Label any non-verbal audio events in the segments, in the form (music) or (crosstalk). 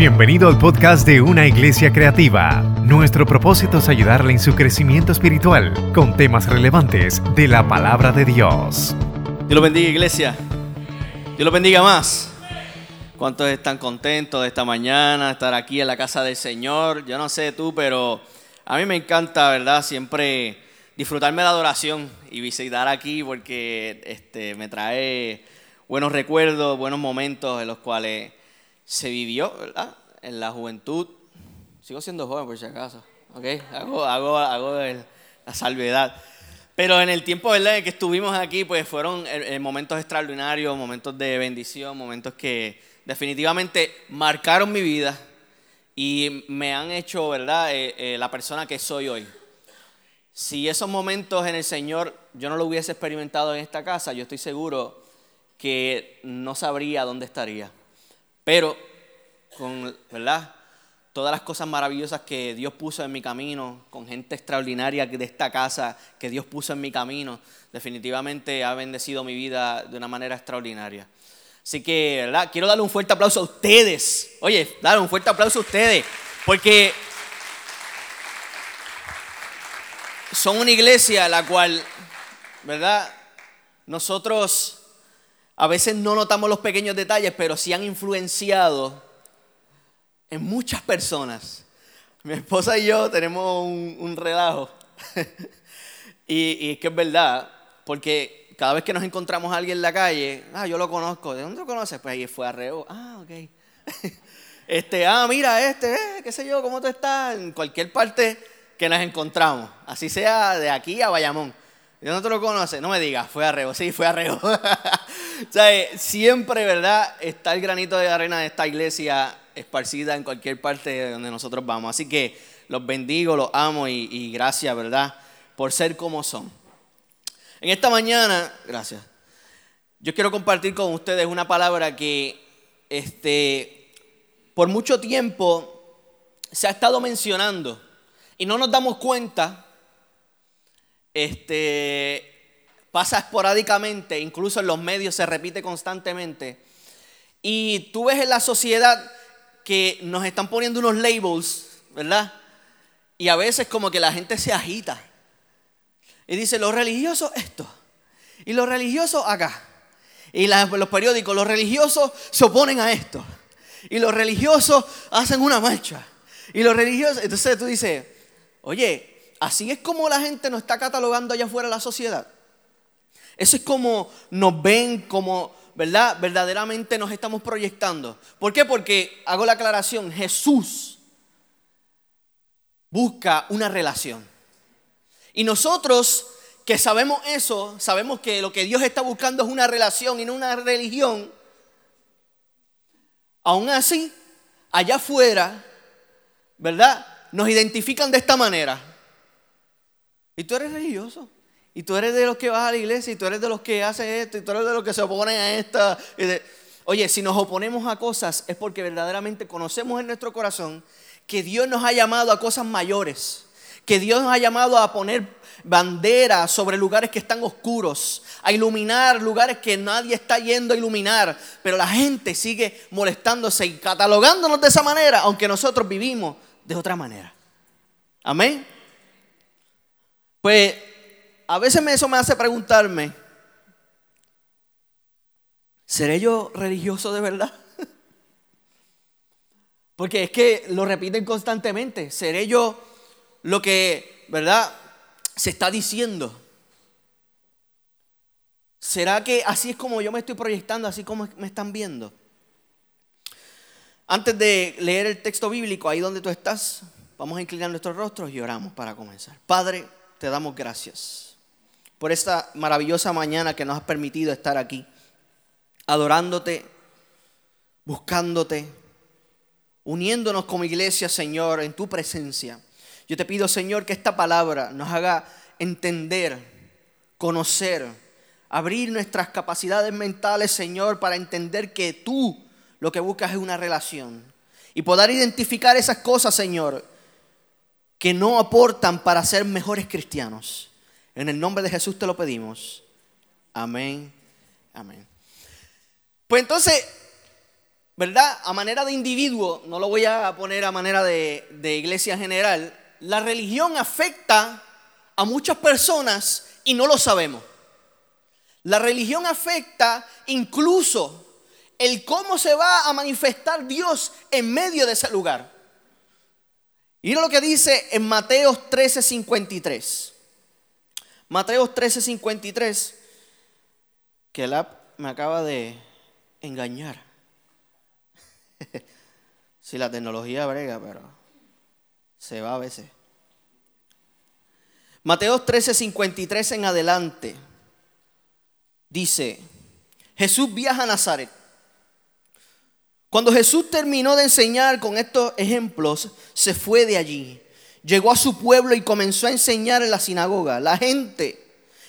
Bienvenido al podcast de Una Iglesia Creativa. Nuestro propósito es ayudarle en su crecimiento espiritual con temas relevantes de la palabra de Dios. Dios lo bendiga, iglesia. Dios lo bendiga más. ¿Cuántos están contentos de esta mañana, estar aquí en la casa del Señor? Yo no sé tú, pero a mí me encanta, ¿verdad? Siempre disfrutarme de la adoración y visitar aquí porque este, me trae buenos recuerdos, buenos momentos en los cuales se vivió, ¿verdad? En la juventud. Sigo siendo joven por si acaso, ¿ok? Hago, hago, hago la salvedad. Pero en el tiempo, ¿verdad? Que estuvimos aquí, pues fueron eh, eh, momentos extraordinarios, momentos de bendición, momentos que definitivamente marcaron mi vida y me han hecho, ¿verdad? Eh, la persona que soy hoy. Si esos momentos en el Señor yo no lo hubiese experimentado en esta casa, yo estoy seguro que no sabría dónde estaría. Pero con, ¿verdad? Todas las cosas maravillosas que Dios puso en mi camino, con gente extraordinaria de esta casa que Dios puso en mi camino, definitivamente ha bendecido mi vida de una manera extraordinaria. Así que, ¿verdad? Quiero darle un fuerte aplauso a ustedes. Oye, darle un fuerte aplauso a ustedes, porque son una iglesia la cual, ¿verdad? Nosotros a veces no notamos los pequeños detalles, pero sí han influenciado en muchas personas. Mi esposa y yo tenemos un, relajo. (laughs) y, es que es verdad, porque cada vez que nos encontramos a alguien en la calle, ah, yo lo conozco. ¿De dónde lo conoces? Pues ahí fue a. Ah, ok. (laughs) este, ah, mira, este, eh, qué sé yo, ¿cómo tú estás? En cualquier parte que nos encontramos. Así sea de aquí a Bayamón. Yo no te lo conoce, no me digas, fue arreo, sí, fue arreo. (laughs) sea, siempre, ¿verdad? Está el granito de arena de esta iglesia esparcida en cualquier parte de donde nosotros vamos. Así que los bendigo, los amo y, y gracias, ¿verdad? Por ser como son. En esta mañana, gracias. Yo quiero compartir con ustedes una palabra que este, por mucho tiempo se ha estado mencionando y no nos damos cuenta este, pasa esporádicamente, incluso en los medios se repite constantemente. Y tú ves en la sociedad que nos están poniendo unos labels, ¿verdad? Y a veces como que la gente se agita. Y dice, los religiosos esto. Y los religiosos acá. Y los periódicos, los religiosos se oponen a esto. Y los religiosos hacen una marcha. Y los religiosos, entonces tú dices, oye, así es como la gente nos está catalogando allá afuera la sociedad. Eso es como nos ven, como, ¿verdad? Verdaderamente nos estamos proyectando. ¿Por qué? Porque, hago la aclaración, Jesús busca una relación. Y nosotros que sabemos eso, sabemos que lo que Dios está buscando es una relación y no una religión. Aún así, allá afuera, ¿verdad? Nos identifican de esta manera. Y tú eres religioso. Y tú eres de los que vas a la iglesia. Y tú eres de los que hacen esto. Y tú eres de los que se oponen a esta. Oye, si nos oponemos a cosas es porque verdaderamente conocemos en nuestro corazón que Dios nos ha llamado a cosas mayores. Que Dios nos ha llamado a poner banderas sobre lugares que están oscuros, a iluminar lugares que nadie está yendo a iluminar, pero la gente sigue molestándose y catalogándonos de esa manera, aunque nosotros vivimos de otra manera. Amén. Pues a veces eso me hace preguntarme, ¿seré yo religioso de verdad? (laughs) Porque es que lo repiten constantemente, ¿seré yo lo que, verdad, se está diciendo? ¿Será que así es como yo me estoy proyectando, así como me están viendo? Antes de leer el texto bíblico, ahí donde tú estás, vamos a inclinar nuestros rostros y oramos para comenzar. Padre, te damos gracias por esta maravillosa mañana que nos has permitido estar aquí, adorándote, buscándote, uniéndonos como iglesia, Señor, en tu presencia. Yo te pido, Señor, que esta palabra nos haga entender, conocer, abrir nuestras capacidades mentales, Señor, para entender que tú lo que buscas es una relación. Y poder identificar esas cosas, Señor, que no aportan para ser mejores cristianos. En el nombre de Jesús te lo pedimos. Amén. Amén. Pues entonces, ¿verdad? A manera de individuo, no lo voy a poner a manera de, iglesia general, la religión afecta a muchas personas y no lo sabemos. La religión afecta incluso el cómo se va a manifestar Dios en medio de ese lugar. Mira lo que dice en Mateo 13:53. Mateo 13:53, que el app me acaba de engañar. (laughs) si la tecnología brega, pero se va a veces. Mateo 13:53 en adelante dice, Jesús viaja a Nazaret. Cuando Jesús terminó de enseñar con estos ejemplos, se fue de allí. Llegó a su pueblo y comenzó a enseñar en la sinagoga. La gente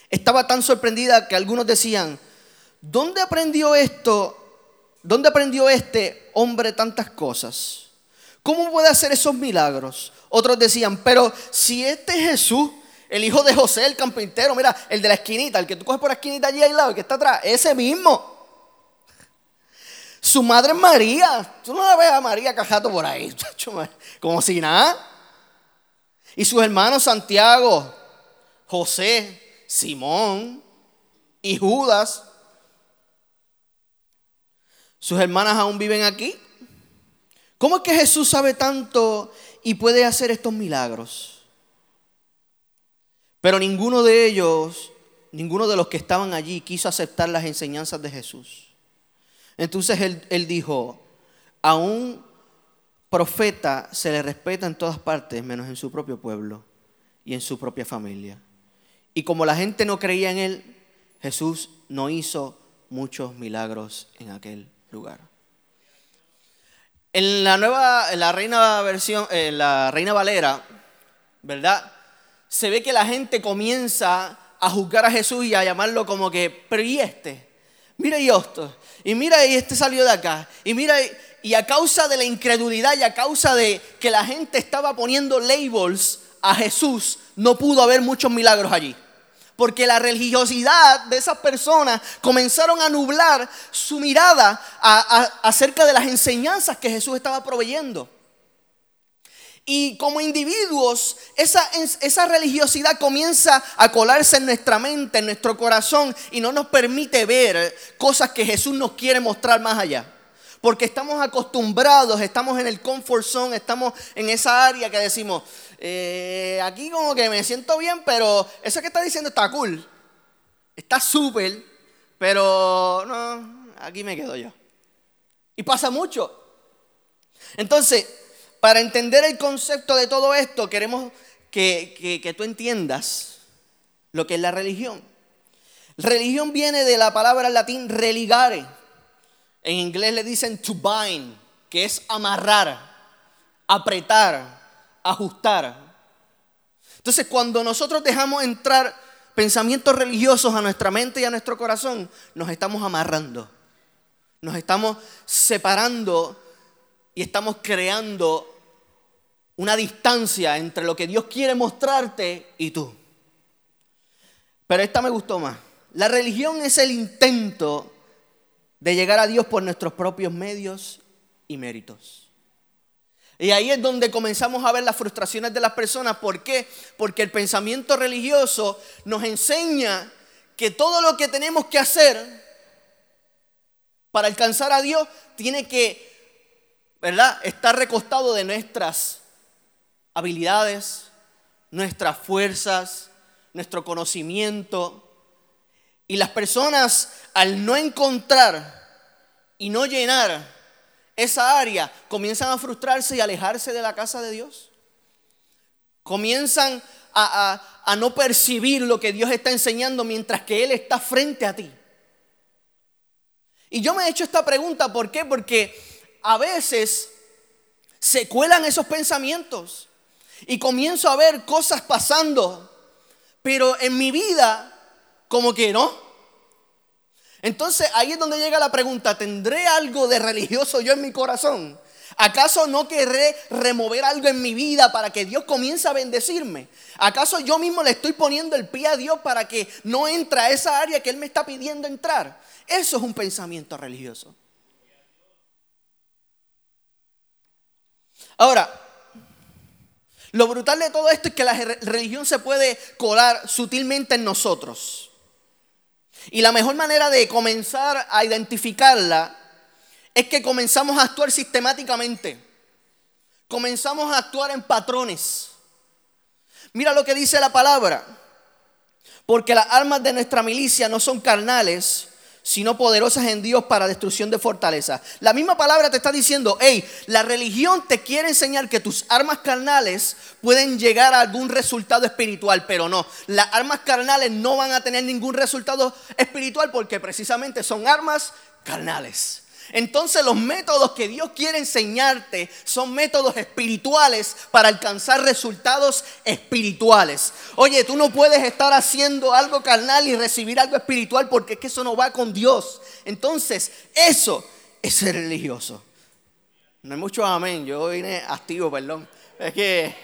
estaba tan sorprendida que algunos decían, ¿dónde aprendió esto? ¿Dónde aprendió este hombre tantas cosas? ¿Cómo puede hacer esos milagros? Otros decían, pero si este es Jesús, el hijo de José, el carpintero, mira, el de la esquinita, el que tú coges por la esquinita allí al lado, el que está atrás, ese mismo. Su madre es María. Tú no la ves a María Cajato por ahí, (laughs) como si nada. Y sus hermanos Santiago, José, Simón y Judas. Sus hermanas aún viven aquí. ¿Cómo es que Jesús sabe tanto y puede hacer estos milagros? Pero ninguno de ellos, ninguno de los que estaban allí quiso aceptar las enseñanzas de Jesús. Entonces él, dijo, a un profeta se le respeta en todas partes, menos en su propio pueblo y en su propia familia. Y como la gente no creía en él, Jesús no hizo muchos milagros en aquel lugar. En la nueva, en la reina versión, en la reina Valera, ¿verdad? se ve que la gente comienza a juzgar a Jesús y a llamarlo como que, pero ¿y este? Mira y esto, y mira y este salió de acá, y mira, y a causa de la incredulidad y a causa de que la gente estaba poniendo labels a Jesús, no pudo haber muchos milagros allí. Porque la religiosidad de esas personas comenzaron a nublar su mirada acerca de las enseñanzas que Jesús estaba proveyendo. Y como individuos, esa, esa, religiosidad comienza a colarse en nuestra mente, en nuestro corazón, y no nos permite ver cosas que Jesús nos quiere mostrar más allá. Porque estamos acostumbrados, estamos en el comfort zone, estamos en esa área que decimos, eh, aquí como que me siento bien, pero eso que está diciendo está cool, está súper, pero no, aquí me quedo yo. Y pasa mucho. Entonces, para entender el concepto de todo esto, queremos que, tú entiendas lo que es la religión. Religión viene de la palabra latín religare. En inglés le dicen to bind, que es amarrar, apretar, ajustar. Entonces, cuando nosotros dejamos entrar pensamientos religiosos a nuestra mente y a nuestro corazón, nos estamos amarrando. Nos estamos separando y estamos creando una distancia entre lo que Dios quiere mostrarte y tú. Pero esta me gustó más. La religión es el intento de llegar a Dios por nuestros propios medios y méritos. Y ahí es donde comenzamos a ver las frustraciones de las personas. ¿Por qué? Porque el pensamiento religioso nos enseña que todo lo que tenemos que hacer para alcanzar a Dios tiene que, ¿verdad?, estar recostado de nuestras habilidades, nuestras fuerzas, nuestro conocimiento. Y las personas al no encontrar y no llenar esa área, comienzan a frustrarse y alejarse de la casa de Dios. Comienzan a, no percibir lo que Dios está enseñando mientras que Él está frente a ti. Y yo me he hecho esta pregunta, ¿por qué? Porque a veces se cuelan esos pensamientos y comienzo a ver cosas pasando, pero en mi vida como que no. Entonces ahí es donde llega la pregunta, ¿tendré algo de religioso yo en mi corazón? ¿Acaso no querré remover algo en mi vida para que Dios comience a bendecirme? ¿Acaso yo mismo le estoy poniendo el pie a Dios para que no entre a esa área que Él me está pidiendo entrar? Eso es un pensamiento religioso. Ahora, lo brutal de todo esto es que la religión se puede colar sutilmente en nosotros. Y la mejor manera de comenzar a identificarla es que comenzamos a actuar sistemáticamente. Comenzamos a actuar en patrones. Mira lo que dice la palabra. Porque las armas de nuestra milicia no son carnales, sino poderosas en Dios para destrucción de fortaleza. La misma palabra te está diciendo, hey, la religión te quiere enseñar que tus armas carnales pueden llegar a algún resultado espiritual, pero no, las armas carnales no van a tener ningún resultado espiritual porque precisamente son armas carnales. Entonces los métodos que Dios quiere enseñarte son métodos espirituales para alcanzar resultados espirituales. Oye, tú no puedes estar haciendo algo carnal y recibir algo espiritual porque es que eso no va con Dios. Entonces, eso es ser religioso. No hay mucho amén, yo vine activo, perdón. Es que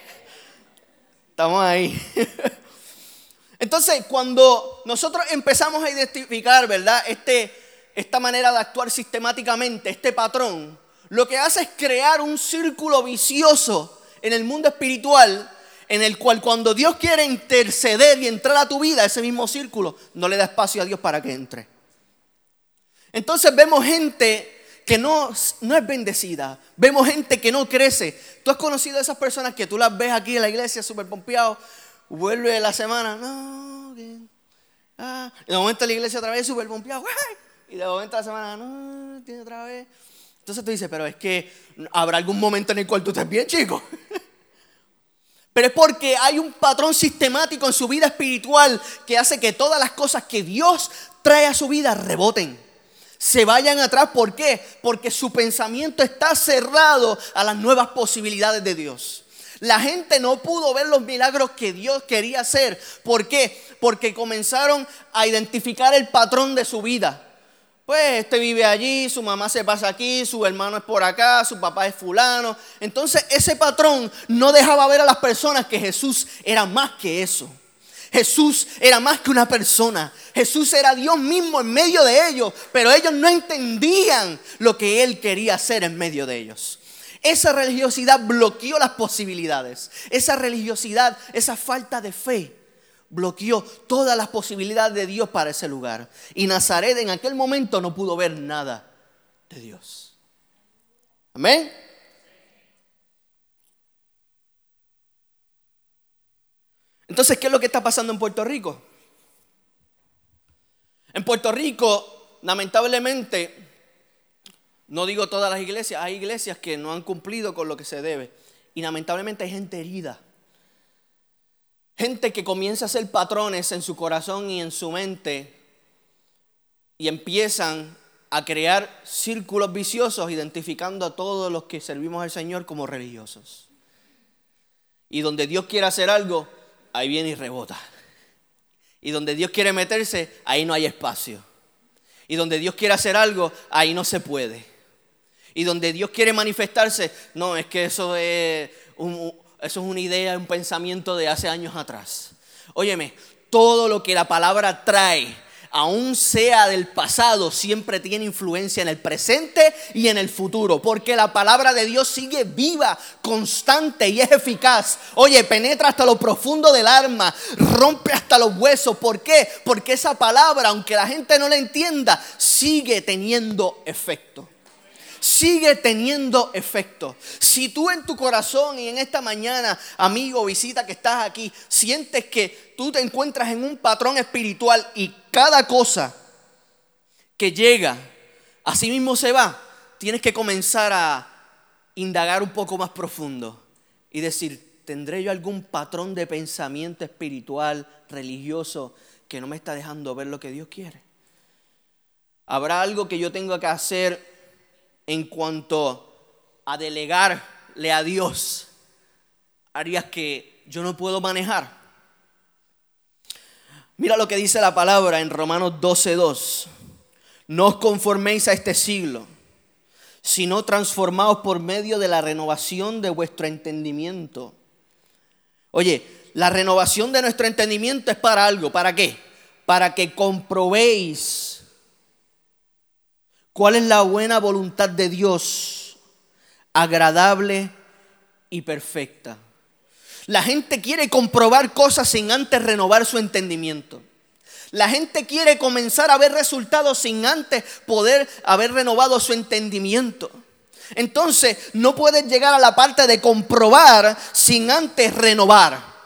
estamos ahí. (laughs) Entonces, cuando nosotros empezamos a identificar, ¿verdad? Este esta manera de actuar sistemáticamente, este patrón, lo que hace es crear un círculo vicioso en el mundo espiritual en el cual cuando Dios quiere interceder y entrar a tu vida, ese mismo círculo no le da espacio a Dios para que entre. Entonces vemos gente que no, no es bendecida, vemos gente que no crece. Tú has conocido a esas personas que tú las ves aquí en la iglesia súper pompeado, vuelve la semana, no. Ah, en el momento la iglesia otra vez súper pompeado, y de momento la semana, no, tiene otra vez. Entonces tú dices, pero es que habrá algún momento en el cual tú estés bien, chico. (laughs) Pero es porque hay un patrón sistemático en su vida espiritual que hace que todas las cosas que Dios trae a su vida reboten. Se vayan atrás. ¿Por qué? Porque su pensamiento está cerrado a las nuevas posibilidades de Dios. La gente no pudo ver los milagros que Dios quería hacer. ¿Por qué? Porque comenzaron a identificar el patrón de su vida. Pues este vive allí, su mamá se pasa aquí, su hermano es por acá, su papá es fulano. Entonces ese patrón no dejaba ver a las personas que Jesús era más que eso. Jesús era más que una persona. Jesús era Dios mismo en medio de ellos, pero ellos no entendían lo que Él quería hacer en medio de ellos. Esa religiosidad bloqueó las posibilidades. Esa religiosidad, esa falta de fe bloqueó todas las posibilidades de Dios para ese lugar. Y Nazaret en aquel momento no pudo ver nada de Dios. Amén. Entonces, ¿qué es lo que está pasando en Puerto Rico? En Puerto Rico, lamentablemente, no digo todas las iglesias, hay iglesias que no han cumplido con lo que se debe. Y lamentablemente hay gente herida Gente que comienza a ser patrones en su corazón y en su mente y empiezan a crear círculos viciosos identificando a todos los que servimos al Señor como religiosos. Y donde Dios quiere hacer algo, ahí viene y rebota. Y donde Dios quiere meterse, ahí no hay espacio. Y donde Dios quiere hacer algo, ahí no se puede. Y donde Dios quiere manifestarse, no, es que eso es un, eso es una idea, un pensamiento de hace años atrás. Óyeme, todo lo que la palabra trae, aún sea del pasado, siempre tiene influencia en el presente y en el futuro, porque la palabra de Dios sigue viva, constante y es eficaz. Oye, penetra hasta lo profundo del alma, rompe hasta los huesos. ¿Por qué? Porque esa palabra, aunque la gente no la entienda, sigue teniendo efecto sigue teniendo efecto. Si tú en tu corazón y en esta mañana, amigo, visita que estás aquí, sientes que tú te encuentras en un patrón espiritual y cada cosa que llega, así mismo se va, tienes que comenzar a indagar un poco más profundo y decir, ¿tendré yo algún patrón de pensamiento espiritual, religioso, que no me está dejando ver lo que Dios quiere? ¿Habrá algo que yo tenga que hacer en cuanto a delegarle a Dios áreas que yo no puedo manejar. Mira lo que dice la palabra en Romanos 12:2. No os conforméis a este siglo, sino transformaos por medio de la renovación de vuestro entendimiento. Oye, la renovación de nuestro entendimiento es para algo. ¿Para qué? Para que comprobéis ¿Cuál es la buena voluntad de Dios? Agradable y perfecta. La gente quiere comprobar cosas sin antes renovar su entendimiento. La gente quiere comenzar a ver resultados sin antes poder haber renovado su entendimiento. Entonces, no puedes llegar a la parte de comprobar sin antes renovar.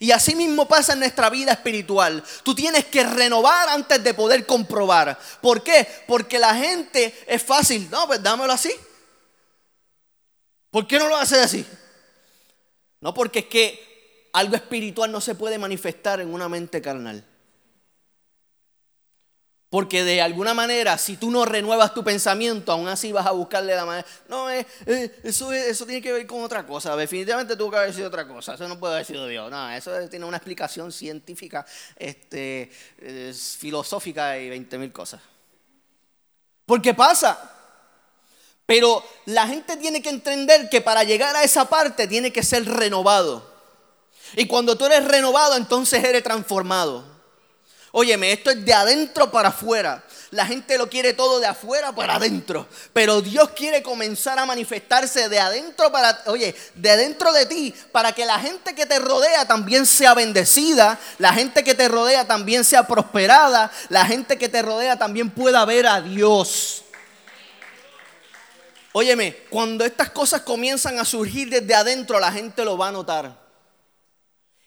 Y así mismo pasa en nuestra vida espiritual. Tú tienes que renovar antes de poder comprobar. ¿Por qué? Porque la gente es fácil. No, pues dámelo así. ¿Por qué no lo haces así? No, porque es que algo espiritual no se puede manifestar en una mente carnal. Porque de alguna manera, si tú no renuevas tu pensamiento, aún así vas a buscarle la manera. No, eh, eh, eso, eso tiene que ver con otra cosa. Definitivamente tuvo que haber sido otra cosa. Eso no puede haber sido Dios. No, eso tiene una explicación científica, este, filosófica y 20 mil cosas. Porque pasa. Pero la gente tiene que entender que para llegar a esa parte tiene que ser renovado. Y cuando tú eres renovado, entonces eres transformado. Óyeme, esto es de adentro para afuera. La gente lo quiere todo de afuera para adentro. Pero Dios quiere comenzar a manifestarse de adentro para, oye, de adentro de ti, para que la gente que te rodea también sea bendecida, la gente que te rodea también sea prosperada, la gente que te rodea también pueda ver a Dios. Óyeme, cuando estas cosas comienzan a surgir desde adentro, la gente lo va a notar.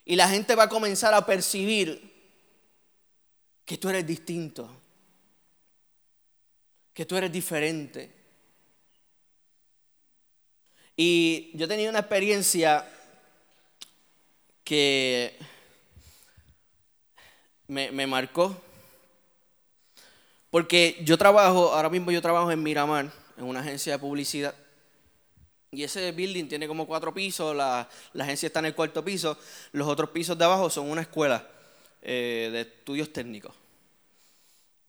Y la gente va a comenzar a percibir que tú eres distinto, que tú eres diferente. Y yo tenía una experiencia que me, marcó, porque yo trabajo, ahora mismo yo trabajo en Miramar, en una agencia de publicidad, y ese building tiene como cuatro pisos, la, la agencia está en el cuarto piso, los otros pisos de abajo son una escuela. Eh, de estudios técnicos.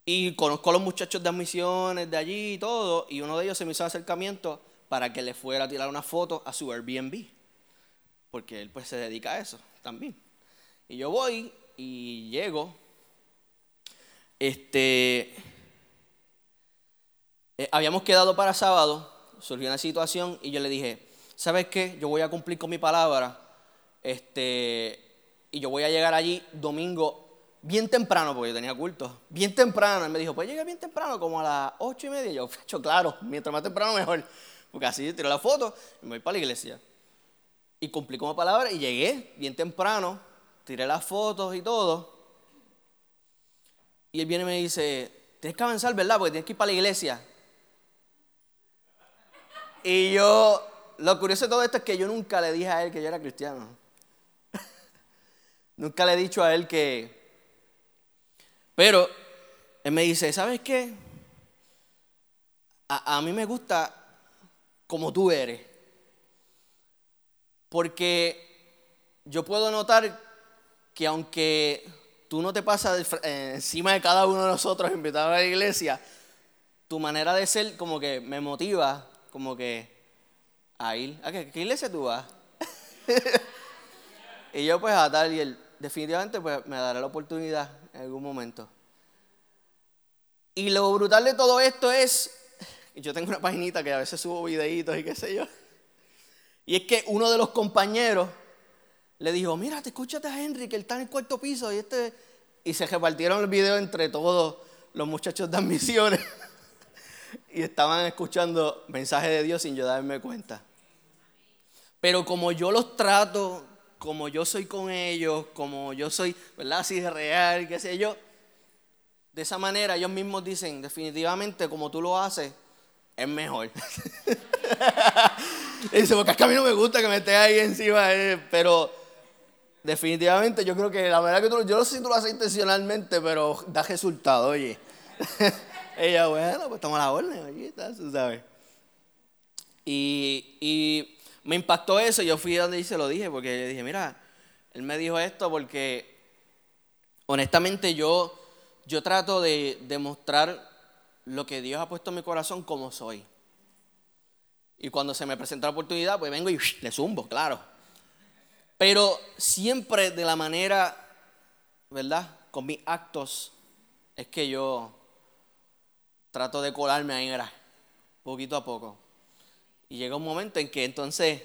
Y conozco a los muchachos de admisiones de allí y todo, y uno de ellos se me hizo acercamiento para que le fuera a tirar una foto a su Airbnb, porque él pues se dedica a eso también. Y yo voy y llego, este, eh, habíamos quedado para sábado, surgió una situación y yo le dije, ¿sabes qué? Yo voy a cumplir con mi palabra, este, y yo voy a llegar allí domingo bien temprano, porque yo tenía culto, bien temprano. Él me dijo, pues llegar bien temprano, como a las ocho y media. yo, hecho, claro, mientras más temprano mejor. Porque así tiré la foto y me voy para la iglesia. Y cumplí como palabra y llegué bien temprano, tiré las fotos y todo. Y él viene y me dice, tienes que avanzar, ¿verdad? Porque tienes que ir para la iglesia. Y yo, lo curioso de todo esto es que yo nunca le dije a él que yo era cristiano. (laughs) Nunca le he dicho a él que... Pero él me dice, ¿sabes qué? A, mí me gusta como tú eres. Porque yo puedo notar que aunque tú no te pasas eh, encima de cada uno de nosotros invitados a la iglesia, tu manera de ser como que me motiva, como que a ir. ¿A qué, qué iglesia tú vas? (laughs) y yo pues a tal y él, definitivamente pues, me dará la oportunidad en algún momento. Y lo brutal de todo esto es, yo tengo una paginita que a veces subo videitos y qué sé yo, y es que uno de los compañeros le dijo, mira, te escúchate a Henry, que él está en el cuarto piso, y este... Y se repartieron el video entre todos los muchachos de admisiones. (laughs) y estaban escuchando mensajes de Dios sin yo darme cuenta. Pero como yo los trato como yo soy con ellos, como yo soy, ¿verdad? Así de real, qué sé yo. De esa manera ellos mismos dicen, definitivamente como tú lo haces, es mejor. (laughs) y dice, porque es que a mí no me gusta que me estés ahí encima, eh, pero definitivamente yo creo que la verdad que tú, yo no sé si tú lo haces intencionalmente, pero da resultado, oye. (laughs) Ella, bueno, pues toma la orden, oye, sabes. Y, y me impactó eso. Yo fui donde se lo dije, porque le dije, mira, él me dijo esto porque honestamente yo, yo trato de demostrar lo que Dios ha puesto en mi corazón como soy. Y cuando se me presenta la oportunidad, pues vengo y le zumbo, claro. Pero siempre de la manera, ¿verdad? Con mis actos, es que yo trato de colarme ahí, poquito a poco. Y llega un momento en que entonces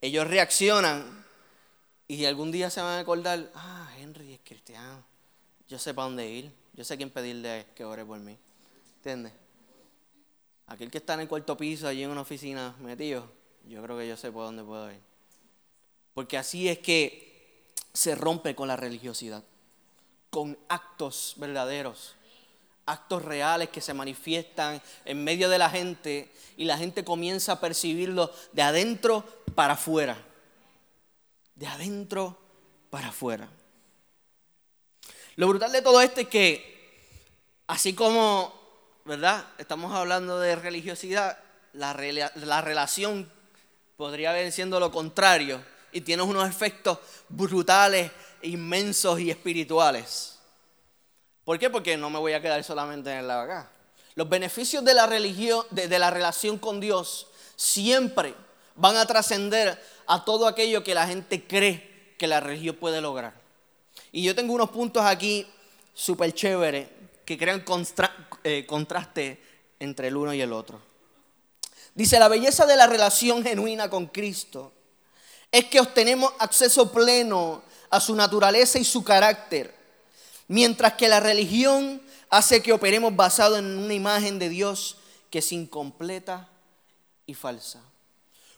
ellos reaccionan y algún día se van a acordar, ah, Henry es cristiano, yo sé para dónde ir, yo sé quién pedirle que ore por mí. ¿Entiendes? Aquel que está en el cuarto piso, allí en una oficina metido, yo creo que yo sé por dónde puedo ir. Porque así es que se rompe con la religiosidad, con actos verdaderos, actos reales que se manifiestan en medio de la gente y la gente comienza a percibirlo de adentro para afuera. De adentro para afuera. Lo brutal de todo esto es que, así como, ¿verdad? Estamos hablando de religiosidad, la, la relación podría haber siendo lo contrario y tiene unos efectos brutales, inmensos y espirituales. ¿Por qué? Porque no me voy a quedar solamente en el lado. Los beneficios de la religión, de, la relación con Dios, siempre van a trascender a todo aquello que la gente cree que la religión puede lograr. Y yo tengo unos puntos aquí súper chéveres que crean eh, contraste entre el uno y el otro. Dice, la belleza de la relación genuina con Cristo es que obtenemos acceso pleno a su naturaleza y su carácter, mientras que la religión hace que operemos basado en una imagen de Dios que es incompleta y falsa.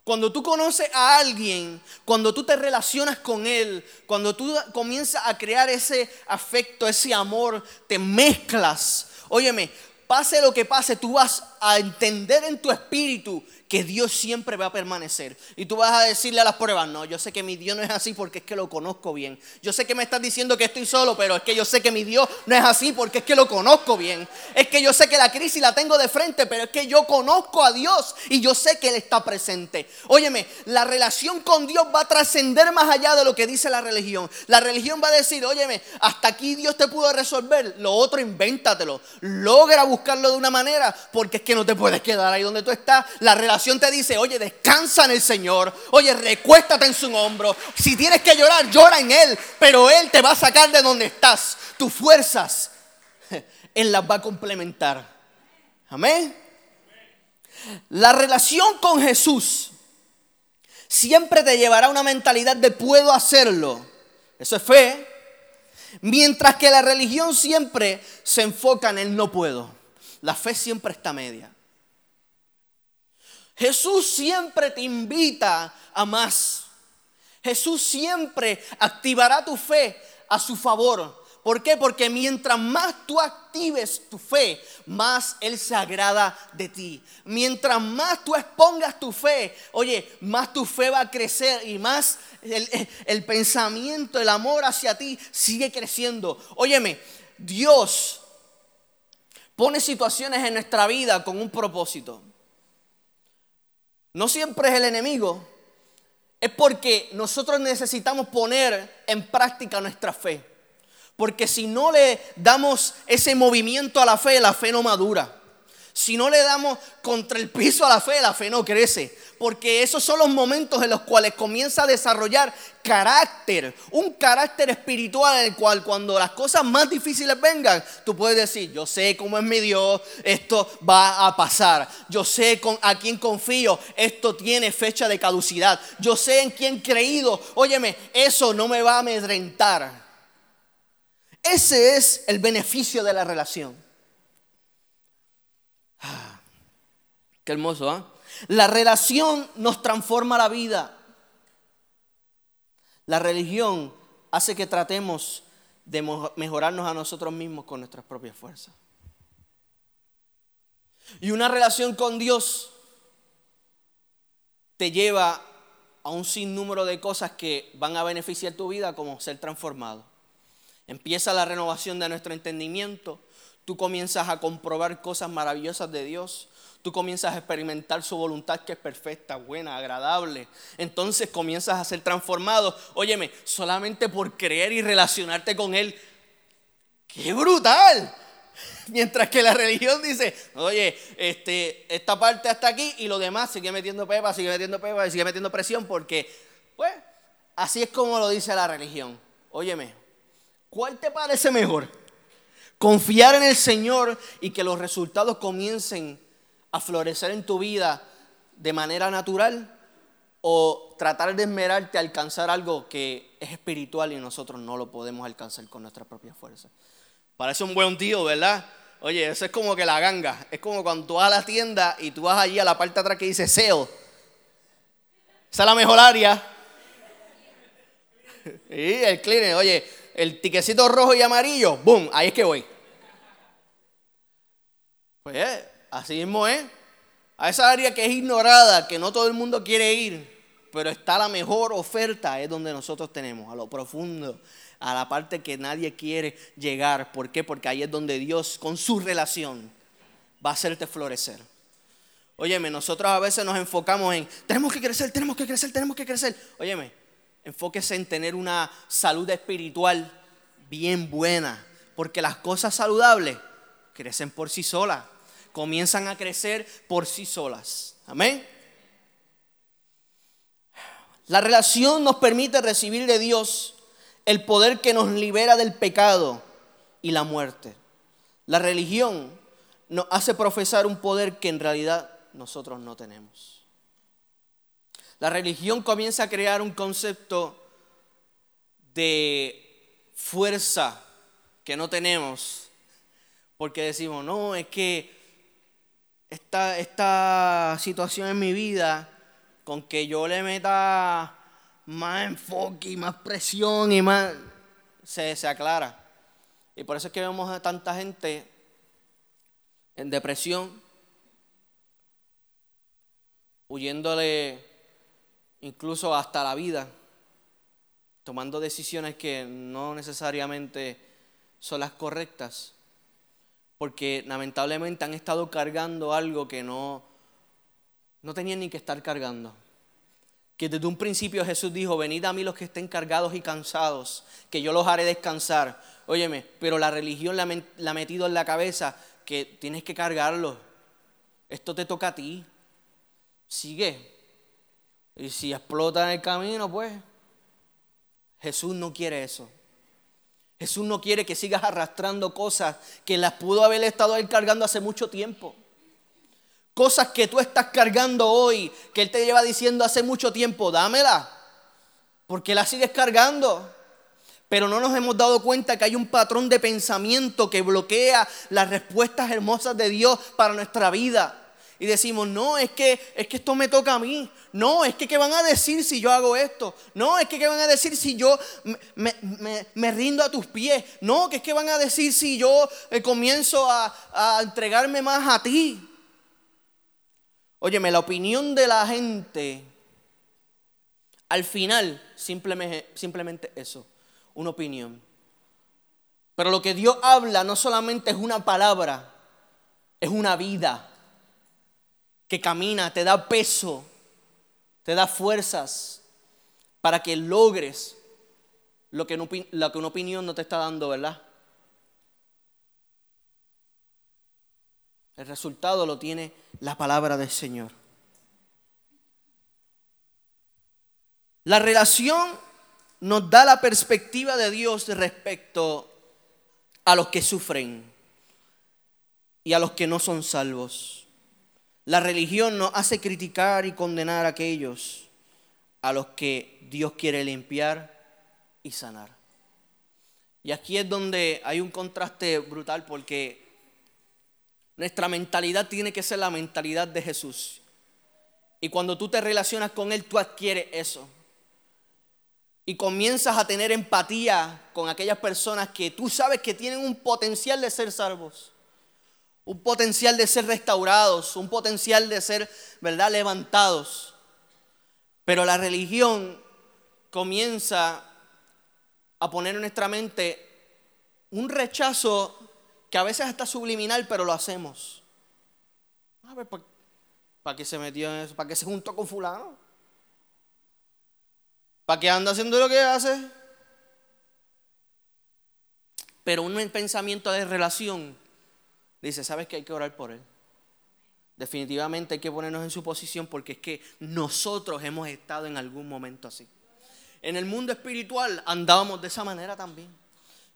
Cuando tú conoces a alguien, cuando tú te relacionas con él, cuando tú comienzas a crear ese afecto, ese amor, te mezclas. Óyeme, pase lo que pase, tú vas a entender en tu espíritu que Dios siempre va a permanecer. Y tú vas a decirle a las pruebas, no, yo sé que mi Dios no es así porque es que lo conozco bien. Yo sé que me estás diciendo que estoy solo, pero es que yo sé que mi Dios no es así porque es que lo conozco bien. Es que yo sé que la crisis la tengo de frente, pero es que yo conozco a Dios y yo sé que Él está presente. Óyeme, la relación con Dios va a trascender más allá de lo que dice la religión. La religión va a decir, óyeme, hasta aquí Dios te pudo resolver, lo otro invéntatelo. Logra buscarlo de una manera porque es que no te puedes quedar ahí donde tú estás. La relación te dice, oye, descansa en el Señor, oye, recuéstate en su hombro. Si tienes que llorar, llora en Él, pero Él te va a sacar de donde estás. Tus fuerzas, (laughs) Él las va a complementar. Amén. La relación con Jesús siempre te llevará a una mentalidad de puedo hacerlo. Eso es fe. Mientras que la religión siempre se enfoca en el no puedo. La fe siempre está media. Jesús siempre te invita a más. Jesús siempre activará tu fe a su favor. ¿Por qué? Porque mientras más tú actives tu fe, más Él se agrada de ti. Mientras más tú expongas tu fe, oye, más tu fe va a crecer y más el, pensamiento, el amor hacia ti sigue creciendo. Óyeme, Dios pone situaciones en nuestra vida con un propósito no siempre es el enemigo, es porque nosotros necesitamos poner en práctica nuestra fe. Porque si no le damos ese movimiento a la fe, la fe no madura. Si no le damos contra el piso a la fe, la fe no crece. Porque esos son los momentos en los cuales comienza a desarrollar carácter. Un carácter espiritual en el cual cuando las cosas más difíciles vengan, tú puedes decir, yo sé cómo es mi Dios, esto va a pasar. Yo sé con, a quién confío, esto tiene fecha de caducidad. Yo sé en quién creído. Óyeme, eso no me va a amedrentar. Ese es el beneficio de la relación. Qué hermoso, ¿ah? La relación nos transforma la vida. La religión hace que tratemos de mejorarnos a nosotros mismos con nuestras propias fuerzas. Y una relación con Dios te lleva a un sinnúmero de cosas que van a beneficiar tu vida como ser transformado. Empieza la renovación de nuestro entendimiento. Tú comienzas a comprobar cosas maravillosas de Dios. Tú comienzas a experimentar su voluntad que es perfecta, buena, agradable. Entonces comienzas a ser transformado. Óyeme, solamente por creer y relacionarte con Él. ¡Qué brutal! (laughs) Mientras que la religión dice, oye, este, esta parte hasta aquí y lo demás sigue metiendo pepa, sigue metiendo pepa y sigue metiendo presión porque, pues, así es como lo dice la religión. Óyeme, ¿cuál te parece mejor? Confiar en el Señor y que los resultados comiencen a florecer en tu vida de manera natural o tratar de esmerarte a alcanzar algo que es espiritual y nosotros no lo podemos alcanzar con nuestra propia fuerza. Parece un buen tío, ¿verdad? Oye, eso es como que la ganga. Es como cuando tú vas a la tienda y tú vas allí a la parte atrás que dice SEO. Esa es la mejor área. (laughs) Y el cleaner, oye, el tiquecito rojo y amarillo, ¡boom! Ahí es que voy. Pues eh, así mismo es. A esa área que es ignorada, que no todo el mundo quiere ir, pero está la mejor oferta, es donde nosotros tenemos, a lo profundo, a la parte que nadie quiere llegar. ¿Por qué? Porque ahí es donde Dios, con su relación, va a hacerte florecer. Óyeme, nosotros a veces nos enfocamos en, tenemos que crecer, tenemos que crecer, tenemos que crecer. Óyeme, enfóquese en tener una salud espiritual bien buena, porque las cosas saludables crecen por sí solas comienzan a crecer por sí solas. Amén. La relación nos permite recibir de Dios el poder que nos libera del pecado y la muerte. La religión nos hace profesar un poder que en realidad nosotros no tenemos. La religión comienza a crear un concepto de fuerza que no tenemos, porque decimos, no, es que esta, esta situación en mi vida, con que yo le meta más enfoque y más presión y más, se, se aclara. Y por eso es que vemos a tanta gente en depresión, huyéndole incluso hasta la vida, tomando decisiones que no necesariamente son las correctas porque lamentablemente han estado cargando algo que no, no tenían ni que estar cargando. Que desde un principio Jesús dijo, venid a mí los que estén cargados y cansados, que yo los haré descansar. Óyeme, pero la religión le ha metido en la cabeza que tienes que cargarlo. Esto te toca a ti. Sigue. Y si explota en el camino, pues Jesús no quiere eso. Jesús no quiere que sigas arrastrando cosas que las pudo haber estado él cargando hace mucho tiempo. Cosas que tú estás cargando hoy, que Él te lleva diciendo hace mucho tiempo, dámela. Porque la sigues cargando. Pero no nos hemos dado cuenta que hay un patrón de pensamiento que bloquea las respuestas hermosas de Dios para nuestra vida y decimos, no, es que, es que esto me toca a mí. No, es que qué van a decir si yo hago esto. No, es que qué van a decir si yo me, rindo a tus pies. No, que es que van a decir si yo eh, comienzo a, a entregarme más a ti. Óyeme, la opinión de la gente, al final, simplemente, simplemente eso, una opinión. Pero lo que Dios habla no solamente es una palabra, es una vida que camina, te da peso, te da fuerzas para que logres lo que, una opinión no te está dando, ¿verdad? El resultado lo tiene la palabra del Señor. La relación nos da la perspectiva de Dios respecto a los que sufren y a los que no son salvos. La religión nos hace criticar y condenar a aquellos a los que Dios quiere limpiar y sanar. Y aquí es donde hay un contraste brutal porque nuestra mentalidad tiene que ser la mentalidad de Jesús. Y cuando tú te relacionas con Él, tú adquieres eso. Y comienzas a tener empatía con aquellas personas que tú sabes que tienen un potencial de ser salvos un potencial de ser restaurados, un potencial de ser, ¿verdad?, levantados. Pero la religión comienza a poner en nuestra mente un rechazo que a veces está subliminal, pero lo hacemos. A ver, ¿para qué se metió en eso? ¿Para qué se juntó con fulano? ¿Para qué anda haciendo lo que hace? Pero un pensamiento de relación dice, ¿sabes que hay que orar por él? Definitivamente hay que ponernos en su posición porque es que nosotros hemos estado en algún momento así. En el mundo espiritual andábamos de esa manera también.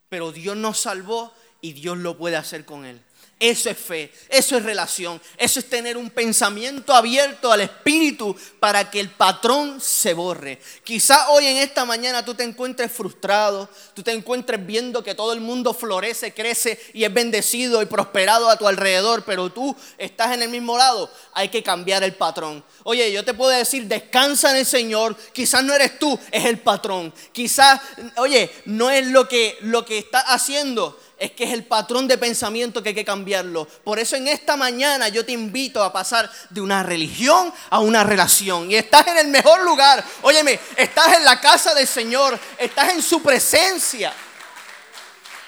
Pero Dios nos salvó y Dios lo puede hacer con él. Eso es fe, eso es relación, eso es tener un pensamiento abierto al Espíritu para que el patrón se borre. Quizá hoy en esta mañana tú te encuentres frustrado, tú te encuentres viendo que todo el mundo florece, crece y es bendecido y prosperado a tu alrededor, pero tú estás en el mismo lado. Hay que cambiar el patrón. Oye, yo te puedo decir, descansa en el Señor. Quizás no eres tú, es el patrón. Quizás, oye, no es lo que, lo que está haciendo es que es el patrón de pensamiento que hay que cambiarlo. Por eso en esta mañana yo te invito a pasar de una religión a una relación. Y estás en el mejor lugar. Óyeme, estás en la casa del Señor, estás en su presencia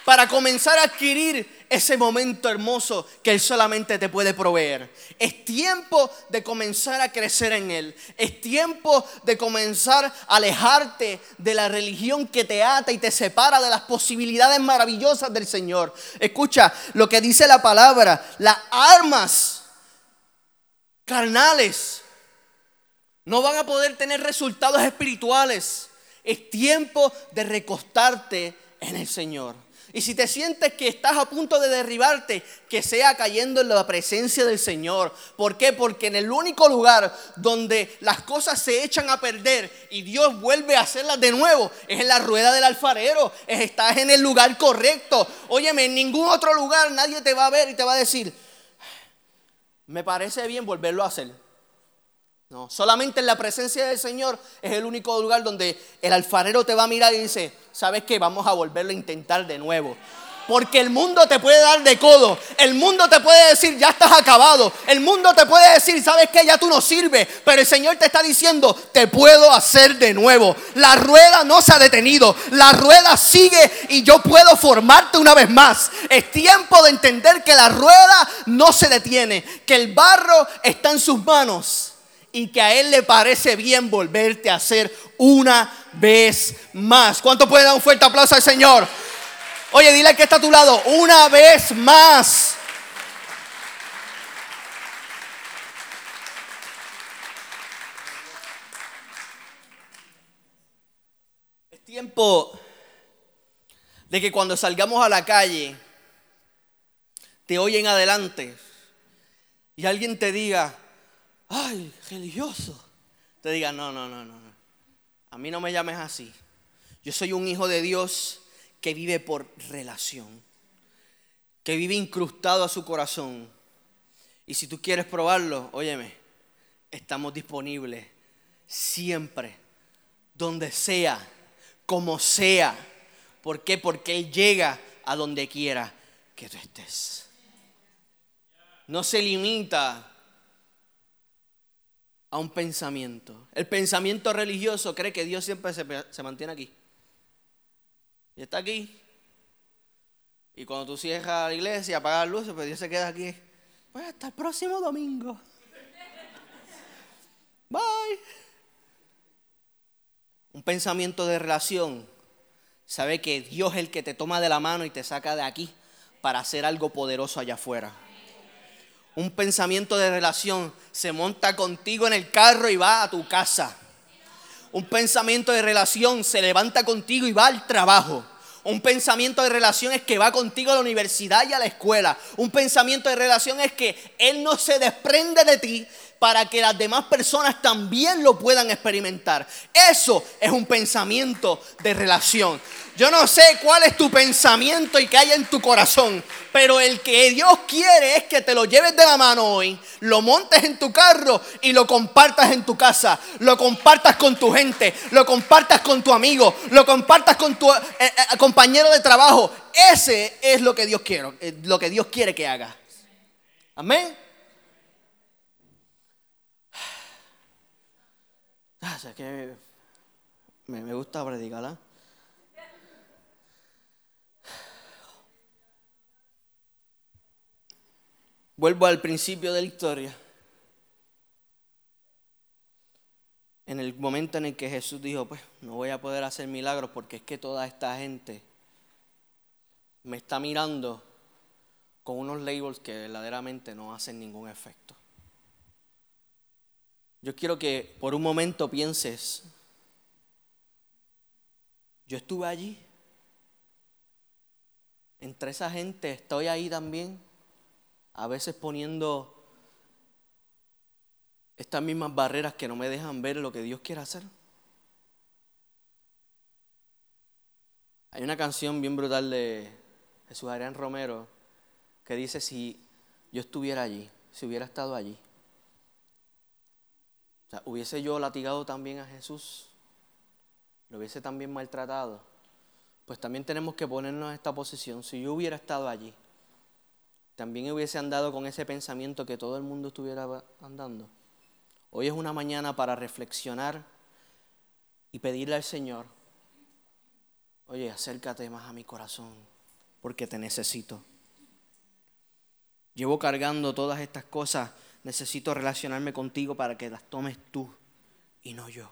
para comenzar a adquirir ese momento hermoso que Él solamente te puede proveer. Es tiempo de comenzar a crecer en Él. Es tiempo de comenzar a alejarte de la religión que te ata y te separa de las posibilidades maravillosas del Señor. Escucha lo que dice la palabra. Las armas carnales no van a poder tener resultados espirituales. Es tiempo de recostarte en el Señor. Y si te sientes que estás a punto de derribarte, que sea cayendo en la presencia del Señor. ¿Por qué? Porque en el único lugar donde las cosas se echan a perder y Dios vuelve a hacerlas de nuevo es en la rueda del alfarero. estás en el lugar correcto. Óyeme, en ningún otro lugar nadie te va a ver y te va a decir, me parece bien volverlo a hacer. No, solamente en la presencia del Señor es el único lugar donde el alfarero te va a mirar y dice, ¿sabes qué? Vamos a volverlo a intentar de nuevo. Porque el mundo te puede dar de codo. El mundo te puede decir, ya estás acabado. El mundo te puede decir, sabes que ya tú no sirves. Pero el Señor te está diciendo, te puedo hacer de nuevo. La rueda no se ha detenido. La rueda sigue y yo puedo formarte una vez más. Es tiempo de entender que la rueda no se detiene. Que el barro está en sus manos y que a Él le parece bien volverte a hacer una vez más. ¿Cuánto puede dar un fuerte aplauso al Señor? Oye, dile que está a tu lado, una vez más. Es tiempo de que cuando salgamos a la calle, te oyen adelante y alguien te diga, ay, religioso, te diga, no, no, no, no, a mí no me llames así. Yo soy un hijo de Dios que vive por relación, que vive incrustado a su corazón. Y si tú quieres probarlo, óyeme, estamos disponibles siempre, donde sea, como sea. ¿Por qué? Porque Él llega a donde quiera que tú estés. No se limita a un pensamiento. El pensamiento religioso cree que Dios siempre se, mantiene aquí. Y está aquí. Y cuando tú cierras la iglesia, apagas las luces, pues Dios se queda aquí. Pues hasta el próximo domingo. Bye. Un pensamiento de relación. Sabe que Dios es el que te toma de la mano y te saca de aquí para hacer algo poderoso allá afuera un pensamiento de relación, se monta contigo en el carro y va a tu casa. Un pensamiento de relación se levanta contigo y va al trabajo. Un pensamiento de relación es que va contigo a la universidad y a la escuela. Un pensamiento de relación es que Él no se desprende de ti para que las demás personas también lo puedan experimentar. Eso es un pensamiento de relación. Yo no sé cuál es tu pensamiento y qué hay en tu corazón, pero el que Dios quiere es que te lo lleves de la mano hoy, lo montes en tu carro y lo compartas en tu casa, lo compartas con tu gente, lo compartas con tu amigo, lo compartas con tu eh, eh, compañero de trabajo. Ese es lo que Dios quiere, eh, lo que Dios quiere que haga. Amén. Ah, que me, me gusta predicar. Vuelvo al principio de la historia. En el momento en el que Jesús dijo, pues no voy a poder hacer milagros porque es que toda esta gente me está mirando con unos labels que verdaderamente no hacen ningún efecto. Yo quiero que por un momento pienses, yo estuve allí, entre esa gente estoy ahí también. a veces poniendo estas mismas barreras que no me dejan ver lo que Dios quiere hacer. Hay una canción bien brutal de Jesús Adrián Romero que dice si yo estuviera allí, si hubiera estado allí. O sea, hubiese yo latigado también a Jesús, lo hubiese también maltratado, pues también tenemos que ponernos en esta posición. Si yo hubiera estado allí, también hubiese andado con ese pensamiento que todo el mundo estuviera andando. Hoy es una mañana para reflexionar y pedirle al Señor, oye, acércate más a mi corazón, porque te necesito. Llevo cargando todas estas cosas, necesito relacionarme contigo para que las tomes tú y no yo.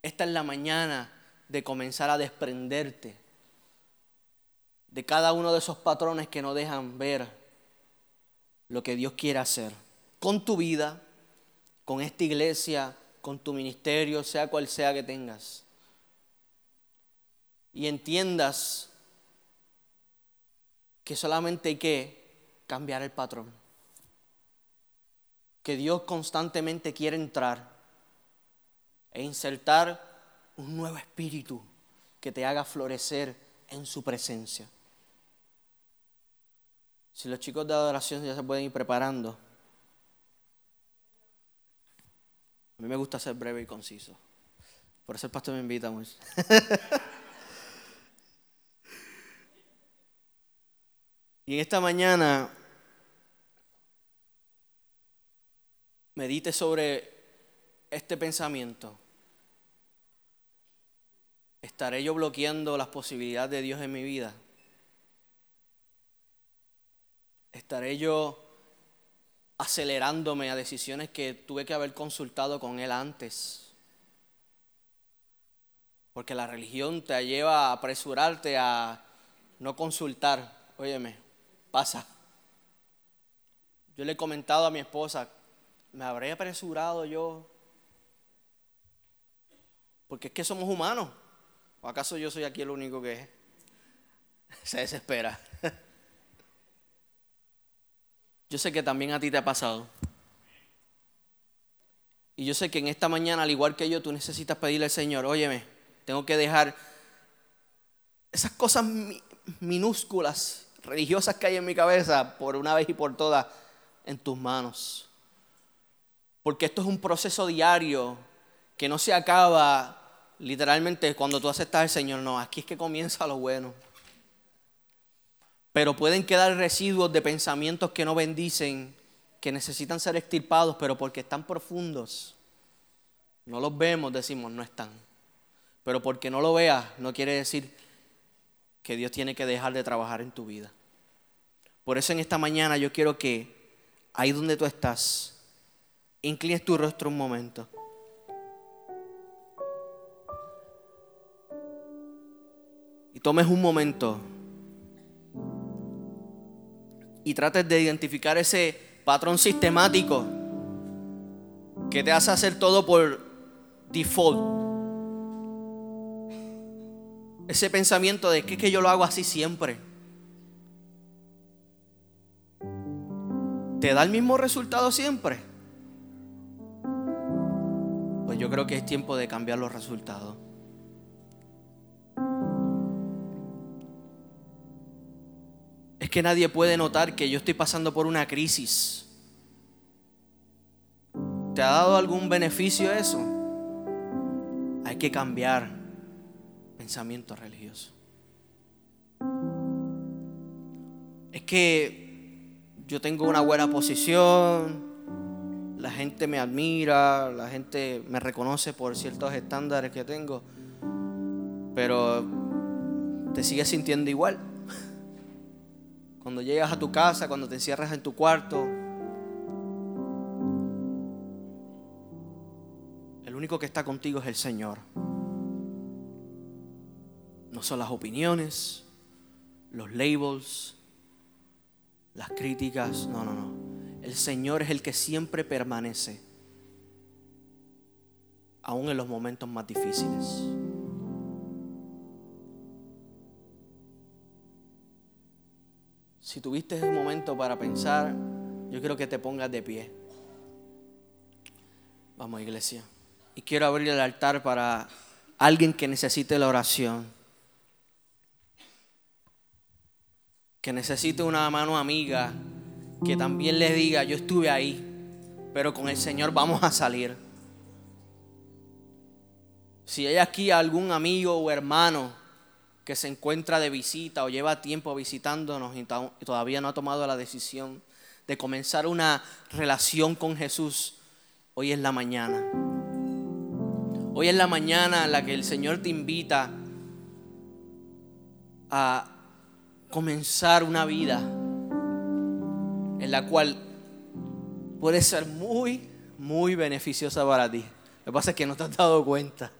Esta es la mañana de comenzar a desprenderte de cada uno de esos patrones que no dejan ver lo que Dios quiere hacer con tu vida, con esta iglesia, con tu ministerio, sea cual sea que tengas. Y entiendas que solamente hay que cambiar el patrón. Que Dios constantemente quiere entrar e insertar un nuevo espíritu que te haga florecer en su presencia. Si los chicos de adoración ya se pueden ir preparando. A mí me gusta ser breve y conciso. Por eso el pastor me invita mucho. (laughs) y en esta mañana medite sobre este pensamiento. ¿Estaré yo bloqueando las posibilidades de Dios en mi vida? ¿Estaré yo acelerándome a decisiones que tuve que haber consultado con Él antes? Porque la religión te lleva a apresurarte a no consultar. Óyeme, pasa. Yo le he comentado a mi esposa, ¿me habré apresurado yo? Porque es que somos humanos. ¿O acaso yo soy aquí el único que (laughs) se desespera? (laughs) Yo sé que también a ti te ha pasado. Y yo sé que en esta mañana, al igual que yo, tú necesitas pedirle al Señor, óyeme, tengo que dejar esas cosas minúsculas, religiosas que hay en mi cabeza, por una vez y por todas, en tus manos. Porque esto es un proceso diario que no se acaba literalmente cuando tú aceptas al Señor. No, aquí es que comienza lo bueno. Pero pueden quedar residuos de pensamientos que no bendicen, que necesitan ser extirpados, pero porque están profundos. No los vemos, decimos, no están. Pero porque no lo veas, no quiere decir que Dios tiene que dejar de trabajar en tu vida. Por eso en esta mañana yo quiero que ahí donde tú estás, inclines tu rostro un momento. Y tomes un momento y trates de identificar ese patrón sistemático que te hace hacer todo por default. Ese pensamiento de que, es que yo lo hago así siempre. ¿Te da el mismo resultado siempre? Pues yo creo que es tiempo de cambiar los resultados. es que nadie puede notar que yo estoy pasando por una crisis. ¿Te ha dado algún beneficio eso? Hay que cambiar pensamiento religioso. Es que yo tengo una buena posición, la gente me admira, la gente me reconoce por ciertos estándares que tengo, pero te sigues sintiendo igual. (laughs) Cuando llegas a tu casa, cuando te encierras en tu cuarto. El único que está contigo es el Señor. No son las opiniones, los labels, las críticas. No, no, no. El Señor es el que siempre permanece, aún en los momentos más difíciles. si tuviste un momento para pensar, yo quiero que te pongas de pie. Vamos, iglesia. Y quiero abrir el altar para alguien que necesite la oración. Que necesite una mano amiga que también le diga, yo estuve ahí, pero con el Señor vamos a salir. Si hay aquí algún amigo o hermano que se encuentra de visita o lleva tiempo visitándonos y todavía no ha tomado la decisión de comenzar una relación con Jesús, hoy es la mañana. Hoy es la mañana en la que el Señor te invita a comenzar una vida en la cual puede ser muy, muy beneficiosa para ti. Lo que pasa es que no te has dado cuenta.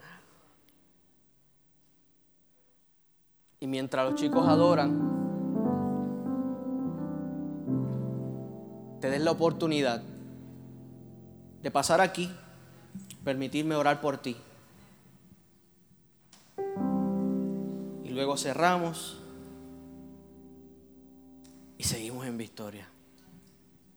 Y mientras los chicos adoran, te des la oportunidad de pasar aquí, permitirme orar por ti. Y luego cerramos y seguimos en victoria.